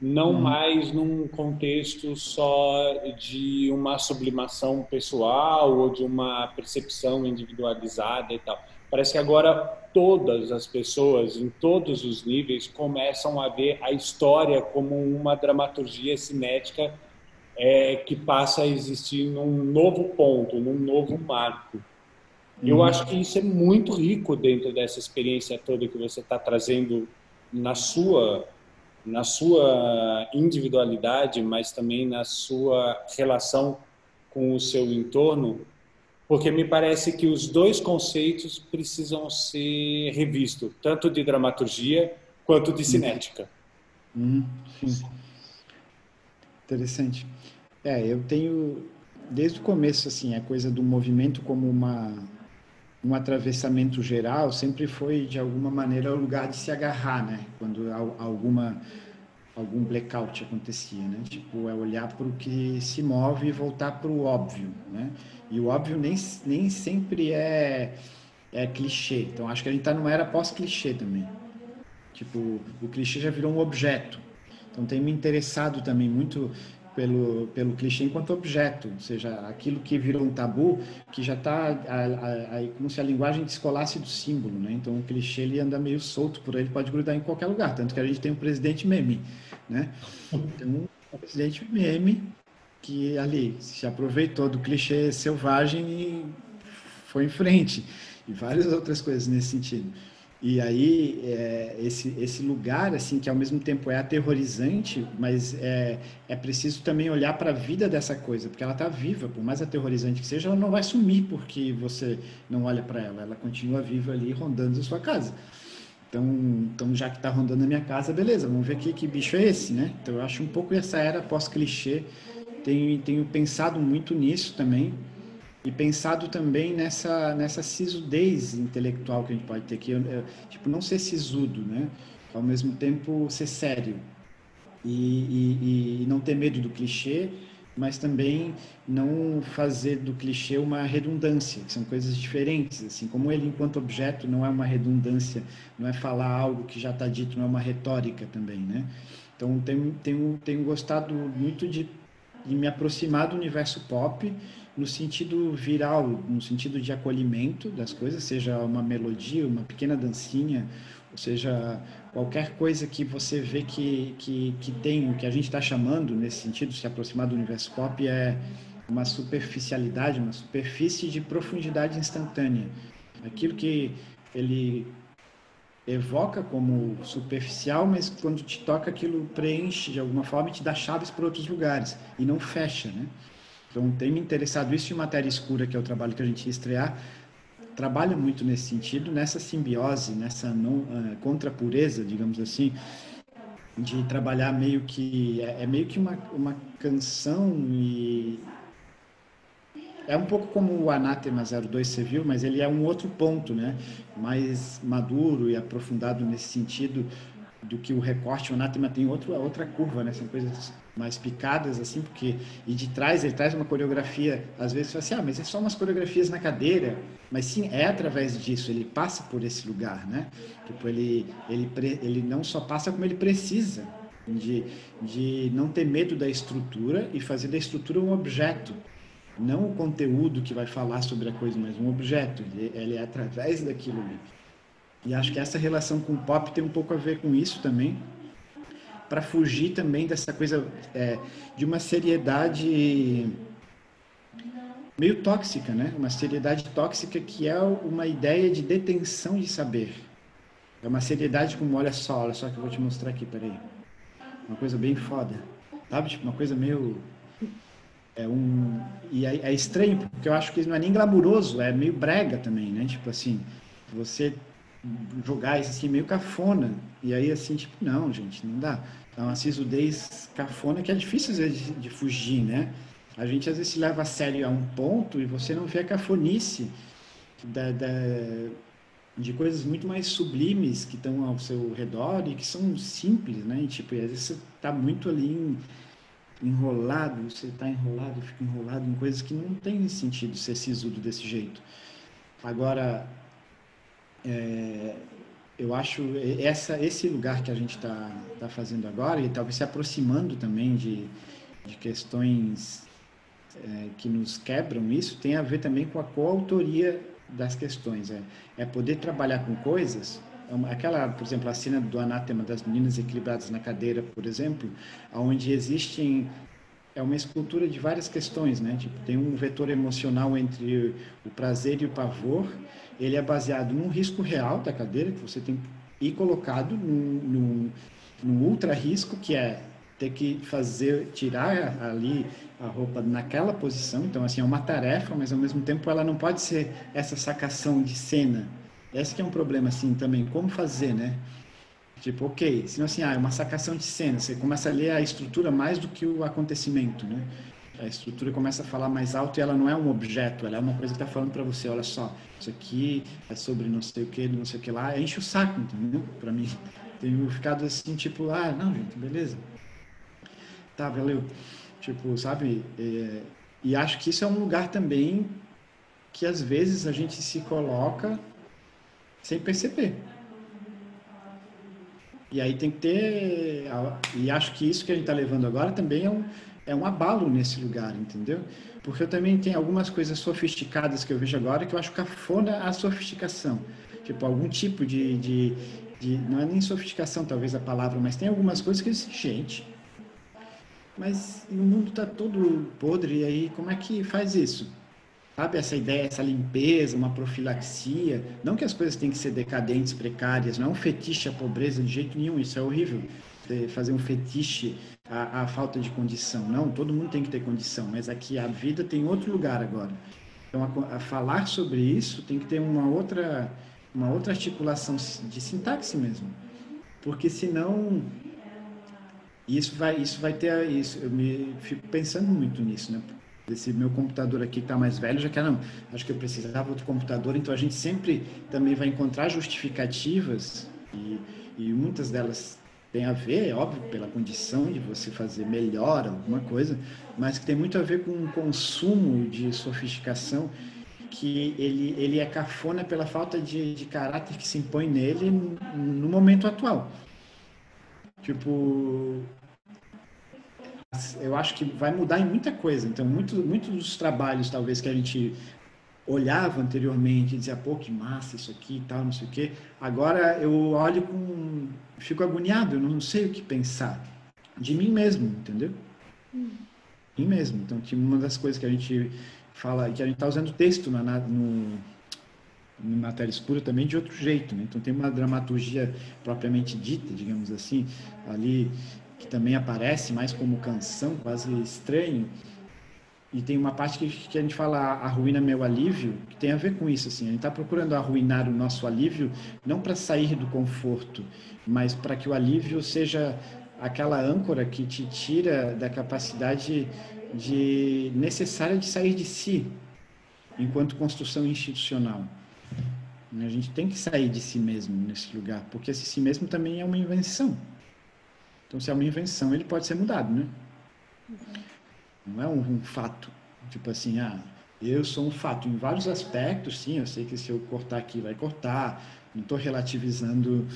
Não uhum. mais num contexto só de uma sublimação pessoal ou de uma percepção individualizada e tal. Parece que agora todas as pessoas, em todos os níveis, começam a ver a história como uma dramaturgia cinética é, que passa a existir num novo ponto, num novo marco. Eu uhum. acho que isso é muito rico dentro dessa experiência toda que você está trazendo na sua na sua individualidade, mas também na sua relação com o seu entorno, porque me parece que os dois conceitos precisam ser revistos, tanto de dramaturgia quanto de cinética. Uhum, sim. Interessante. É, eu tenho desde o começo assim a coisa do movimento como uma um atravessamento geral sempre foi de alguma maneira o lugar de se agarrar, né? Quando alguma algum blackout acontecia, né? Tipo, é olhar para o que se move e voltar para o óbvio, né? E o óbvio nem, nem sempre é, é clichê. Então, acho que a gente está numa era pós-clichê também. Tipo, o clichê já virou um objeto. Então, tem me interessado também muito pelo, pelo clichê enquanto objeto, ou seja, aquilo que virou um tabu, que já está como se a linguagem descolasse do símbolo, né? Então o clichê ele anda meio solto por aí, ele pode grudar em qualquer lugar, tanto que a gente tem o presidente meme, né? Então, o presidente meme que ali se aproveitou do clichê selvagem e foi em frente e várias outras coisas nesse sentido. E aí, é, esse, esse lugar, assim, que ao mesmo tempo é aterrorizante, mas é, é preciso também olhar para a vida dessa coisa, porque ela está viva, por mais aterrorizante que seja, ela não vai sumir porque você não olha para ela, ela continua viva ali rondando a sua casa. Então, então já que está rondando a minha casa, beleza, vamos ver que, que bicho é esse, né? Então, eu acho um pouco essa era pós-clichê, tenho, tenho pensado muito nisso também, e pensado também nessa nessa sisudez intelectual que a gente pode ter aqui, tipo não ser sisudo, né? Ao mesmo tempo ser sério e, e, e não ter medo do clichê, mas também não fazer do clichê uma redundância, que são coisas diferentes, assim como ele enquanto objeto não é uma redundância, não é falar algo que já está dito, não é uma retórica também, né? Então tenho tenho tenho gostado muito de, de me aproximar do universo pop no sentido viral, no sentido de acolhimento das coisas, seja uma melodia, uma pequena dancinha, ou seja, qualquer coisa que você vê que, que, que tem, o que a gente está chamando nesse sentido, se aproximar do universo pop, é uma superficialidade, uma superfície de profundidade instantânea. Aquilo que ele evoca como superficial, mas quando te toca aquilo preenche de alguma forma e te dá chaves para outros lugares e não fecha, né? Então, tem me interessado isso em Matéria Escura, que é o trabalho que a gente ia estrear, trabalha muito nesse sentido, nessa simbiose, nessa não, uh, contra-pureza, digamos assim, de trabalhar meio que... É, é, meio que uma, uma canção e... É um pouco como o Anátema 02 você viu, mas ele é um outro ponto, né? Mais maduro e aprofundado nesse sentido do que o recorte. O Anátema tem outro, outra curva, né? São coisas mais picadas, assim, porque. E de trás ele traz uma coreografia, às vezes você fala assim, ah, mas é só umas coreografias na cadeira. Mas sim, é através disso, ele passa por esse lugar, né? Tipo, ele, ele, ele não só passa como ele precisa. De, de não ter medo da estrutura e fazer da estrutura um objeto, não o conteúdo que vai falar sobre a coisa, mas um objeto. Ele, ele é através daquilo ali. E acho que essa relação com o pop tem um pouco a ver com isso também, para fugir também dessa coisa é, de uma seriedade meio tóxica, né? Uma seriedade tóxica que é uma ideia de detenção de saber. É uma seriedade como, olha só, olha só que eu vou te mostrar aqui, peraí. Uma coisa bem foda. Sabe? Tipo, uma coisa meio... É um... E é, é estranho, porque eu acho que não é nem glamuroso, é meio brega também, né? Tipo assim, você jogar isso assim meio cafona. E aí assim, tipo, não, gente, não dá. É uma sisudez cafona que é difícil às vezes de, de fugir, né? A gente às vezes se leva a sério a um ponto e você não vê a cafonice da, da, de coisas muito mais sublimes que estão ao seu redor e que são simples, né? E, tipo, e às vezes você está muito ali em, enrolado, você está enrolado, fica enrolado em coisas que não tem sentido ser sisudo desse jeito. Agora, é, eu acho essa, esse lugar que a gente está tá fazendo agora, e talvez se aproximando também de, de questões é, que nos quebram isso, tem a ver também com a coautoria das questões. É, é poder trabalhar com coisas é aquela, por exemplo, a cena do anátema das meninas equilibradas na cadeira, por exemplo, onde existem é uma escultura de várias questões, né? Tipo, tem um vetor emocional entre o prazer e o pavor. Ele é baseado num risco real da cadeira que você tem e colocado num, ultra risco que é ter que fazer tirar ali a roupa naquela posição. Então, assim, é uma tarefa, mas ao mesmo tempo ela não pode ser essa sacação de cena. Esse que é um problema, assim, também. Como fazer, né? Tipo, ok, senão assim, ah, é uma sacação de cena, você começa a ler a estrutura mais do que o acontecimento, né? A estrutura começa a falar mais alto e ela não é um objeto, ela é uma coisa que está falando para você, olha só, isso aqui é sobre não sei o que, não sei o que lá, enche o saco, entendeu? Para mim, tenho ficado assim, tipo, ah, não, gente, beleza. Tá, valeu. Tipo, sabe? É, e acho que isso é um lugar também que às vezes a gente se coloca sem perceber. E aí tem que ter. E acho que isso que a gente está levando agora também é um, é um abalo nesse lugar, entendeu? Porque eu também tenho algumas coisas sofisticadas que eu vejo agora que eu acho cafona a sofisticação. Tipo, algum tipo de, de, de. Não é nem sofisticação, talvez a palavra, mas tem algumas coisas que, gente. Mas o mundo está todo podre, e aí como é que faz isso? Sabe essa ideia, essa limpeza, uma profilaxia? Não que as coisas têm que ser decadentes, precárias, não é um fetiche à pobreza de jeito nenhum, isso é horrível. Fazer um fetiche à, à falta de condição. Não, todo mundo tem que ter condição, mas aqui a vida tem outro lugar agora. Então, a, a falar sobre isso tem que ter uma outra, uma outra articulação de sintaxe mesmo. Porque senão isso vai isso vai ter isso eu me fico pensando muito nisso né esse meu computador aqui está mais velho, já que não, acho que eu precisava outro computador, então a gente sempre também vai encontrar justificativas e, e muitas delas têm a ver, é óbvio, pela condição de você fazer melhor alguma coisa, mas que tem muito a ver com um consumo de sofisticação que ele, ele é cafona pela falta de, de caráter que se impõe nele no momento atual. Tipo, eu acho que vai mudar em muita coisa. Então, muitos muito dos trabalhos, talvez, que a gente olhava anteriormente e dizia, pô, que massa isso aqui e tal, não sei o quê. Agora eu olho com... fico agoniado, eu não sei o que pensar. De mim mesmo, entendeu? Hum. Mim mesmo. Então, tinha uma das coisas que a gente fala, que a gente está usando texto na, no, no matéria escura também de outro jeito, né? Então tem uma dramaturgia propriamente dita, digamos assim, ali que também aparece mais como canção, quase estranho. E tem uma parte que, que a gente fala arruína meu alívio, que tem a ver com isso. Assim, a gente está procurando arruinar o nosso alívio não para sair do conforto, mas para que o alívio seja aquela âncora que te tira da capacidade de necessária de sair de si, enquanto construção institucional. A gente tem que sair de si mesmo nesse lugar, porque esse si mesmo também é uma invenção. Então, se é uma invenção, ele pode ser mudado, né? Uhum. Não é um, um, fato. Tipo assim, ah, eu sou um fato. Em vários aspectos, sim, eu sei que se eu cortar aqui, vai cortar. Não estou relativizando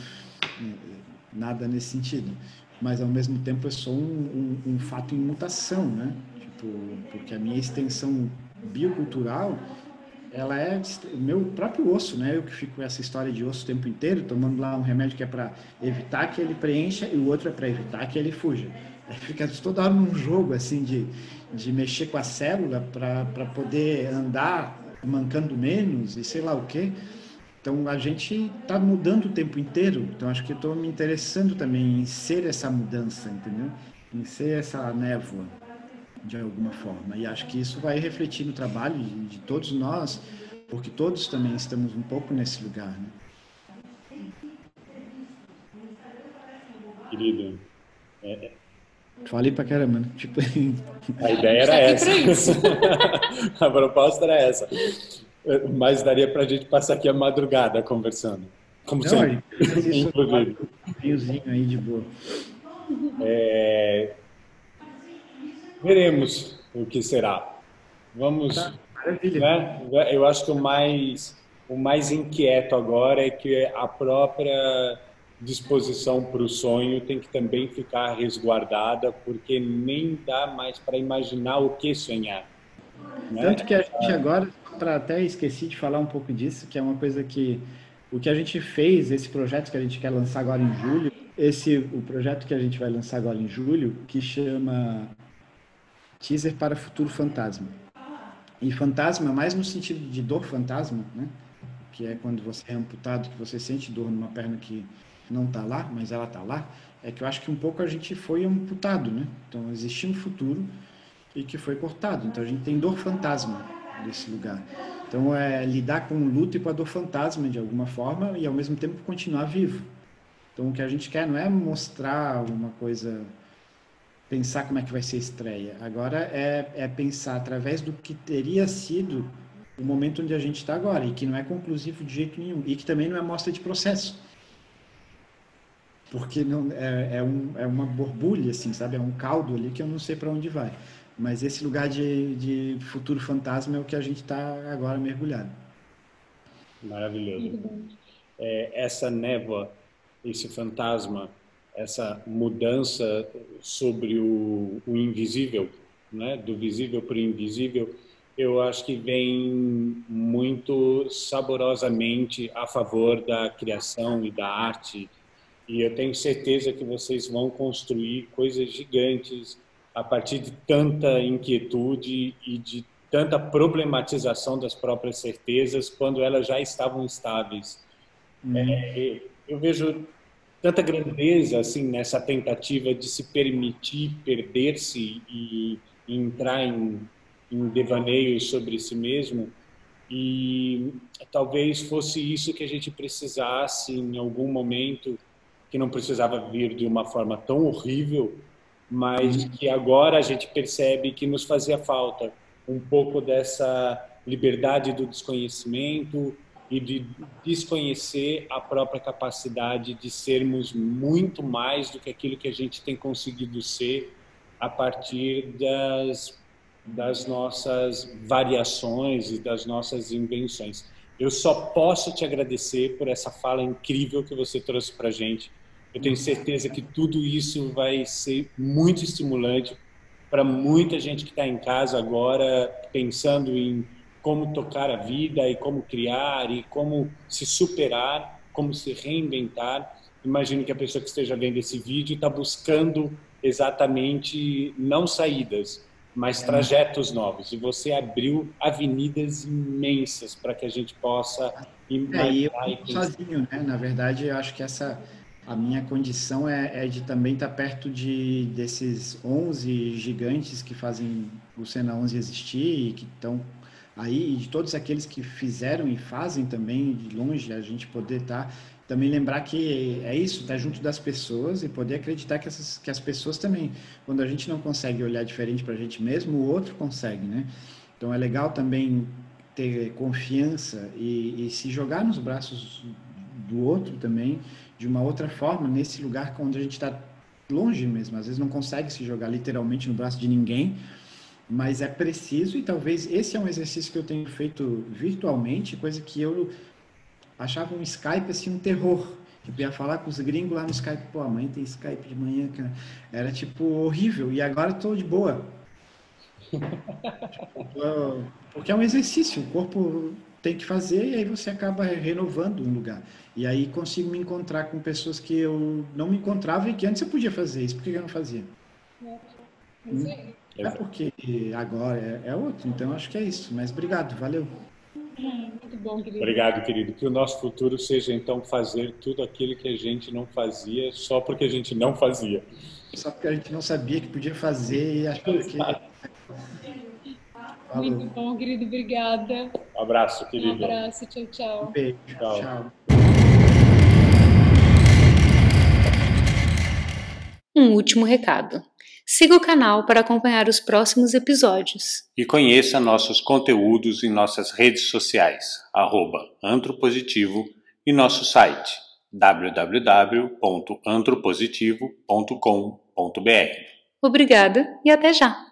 eh, nada nesse sentido. Mas, ao mesmo tempo, eu sou um, um, um fato em mutação, né? Tipo, porque a minha extensão biocultural ela é meu próprio osso, né? Eu que fico com essa história de osso o tempo inteiro, tomando lá um remédio que é para evitar que ele preencha e o outro é para evitar que ele fuja. Fica toda hora num jogo assim de, de mexer com a célula para poder andar mancando menos e sei lá o quê. Então a gente está mudando o tempo inteiro. Então acho que estou me interessando também em ser essa mudança, entendeu? Em ser essa névoa de alguma forma. E acho que isso vai refletir no trabalho de, de todos nós, porque todos também estamos um pouco nesse lugar. Né? Querido, é... Falei pra caramba, né? Tipo... A ideia era essa. a proposta era essa. Mas daria pra gente passar aqui a madrugada conversando. Como Não, sempre. Inclusive. Um aí de boa. É, Veremos o que será. Vamos. Tá. Né? Eu acho que o mais, o mais inquieto agora é que a própria disposição para o sonho tem que também ficar resguardada, porque nem dá mais para imaginar o que sonhar. Né? Tanto que a gente agora, até esqueci de falar um pouco disso, que é uma coisa que o que a gente fez, esse projeto que a gente quer lançar agora em julho, esse o projeto que a gente vai lançar agora em julho, que chama Teaser para Futuro Fantasma. E fantasma mais no sentido de dor fantasma, né? Que é quando você é amputado, que você sente dor numa perna que não está lá, mas ela está lá, é que eu acho que um pouco a gente foi amputado, né? Então existia um futuro e que foi cortado. Então a gente tem dor fantasma desse lugar. Então é lidar com o luto e com a dor fantasma de alguma forma e ao mesmo tempo continuar vivo. Então o que a gente quer não é mostrar uma coisa, pensar como é que vai ser a estreia. Agora é, é pensar através do que teria sido o momento onde a gente está agora e que não é conclusivo de jeito nenhum e que também não é mostra de processo porque não é, é, um, é uma borbulha, assim, sabe? É um caldo ali que eu não sei para onde vai. Mas esse lugar de, de futuro fantasma é o que a gente está agora mergulhado. Maravilhoso. É, essa névoa, esse fantasma, essa mudança sobre o, o invisível, né? do visível para o invisível, eu acho que vem muito saborosamente a favor da criação e da arte e eu tenho certeza que vocês vão construir coisas gigantes a partir de tanta inquietude e de tanta problematização das próprias certezas quando elas já estavam estáveis. Hum. É, eu vejo tanta grandeza assim nessa tentativa de se permitir perder-se e, e, entrar em, em devaneios sobre si mesmo e talvez fosse isso que a gente precisasse em algum momento que não precisava vir de uma forma tão horrível, mas que agora a gente percebe que nos fazia falta um pouco dessa liberdade do desconhecimento e de desconhecer a própria capacidade de sermos muito mais do que aquilo que a gente tem conseguido ser a partir das, das nossas variações e das nossas invenções. Eu só posso te agradecer por essa fala incrível que você trouxe para gente eu tenho certeza que tudo isso vai ser muito estimulante para muita gente que está em casa agora pensando em como tocar a vida e como criar e como se superar, como se reinventar. Imagino que a pessoa que esteja vendo esse vídeo está buscando exatamente não saídas, mas trajetos novos. E você abriu avenidas imensas para que a gente possa é, e eu sozinho, né? Na verdade, eu acho que essa a minha condição é, é de também estar perto de desses 11 gigantes que fazem o Sena 11 existir e que estão aí, e de todos aqueles que fizeram e fazem também de longe, a gente poder estar também lembrar que é isso, estar junto das pessoas e poder acreditar que, essas, que as pessoas também, quando a gente não consegue olhar diferente para a gente mesmo, o outro consegue, né? Então é legal também ter confiança e, e se jogar nos braços do outro também de uma outra forma nesse lugar onde a gente está longe mesmo. Às vezes não consegue se jogar literalmente no braço de ninguém, mas é preciso e talvez esse é um exercício que eu tenho feito virtualmente, coisa que eu achava um Skype assim um terror. Tipo, ia falar com os gringos lá no Skype, pô, amanhã tem Skype de manhã, cara. Era tipo horrível. E agora estou de boa. Porque é um exercício, o corpo tem que fazer e aí você acaba renovando um lugar. E aí consigo me encontrar com pessoas que eu não me encontrava e que antes eu podia fazer isso, por que eu não fazia? É, hum? é porque agora é, é outro, então acho que é isso. Mas obrigado, valeu. Muito bom, querido. Obrigado, querido. Que o nosso futuro seja então fazer tudo aquilo que a gente não fazia só porque a gente não fazia. Só porque a gente não sabia que podia fazer e achou que Falou. Muito bom, querido. Obrigada. Um abraço, querido. Um abraço. Tchau, tchau. Um beijo. tchau. tchau. Um último recado. Siga o canal para acompanhar os próximos episódios. E conheça nossos conteúdos em nossas redes sociais, arroba antropositivo e nosso site www.antropositivo.com.br. Obrigada e até já!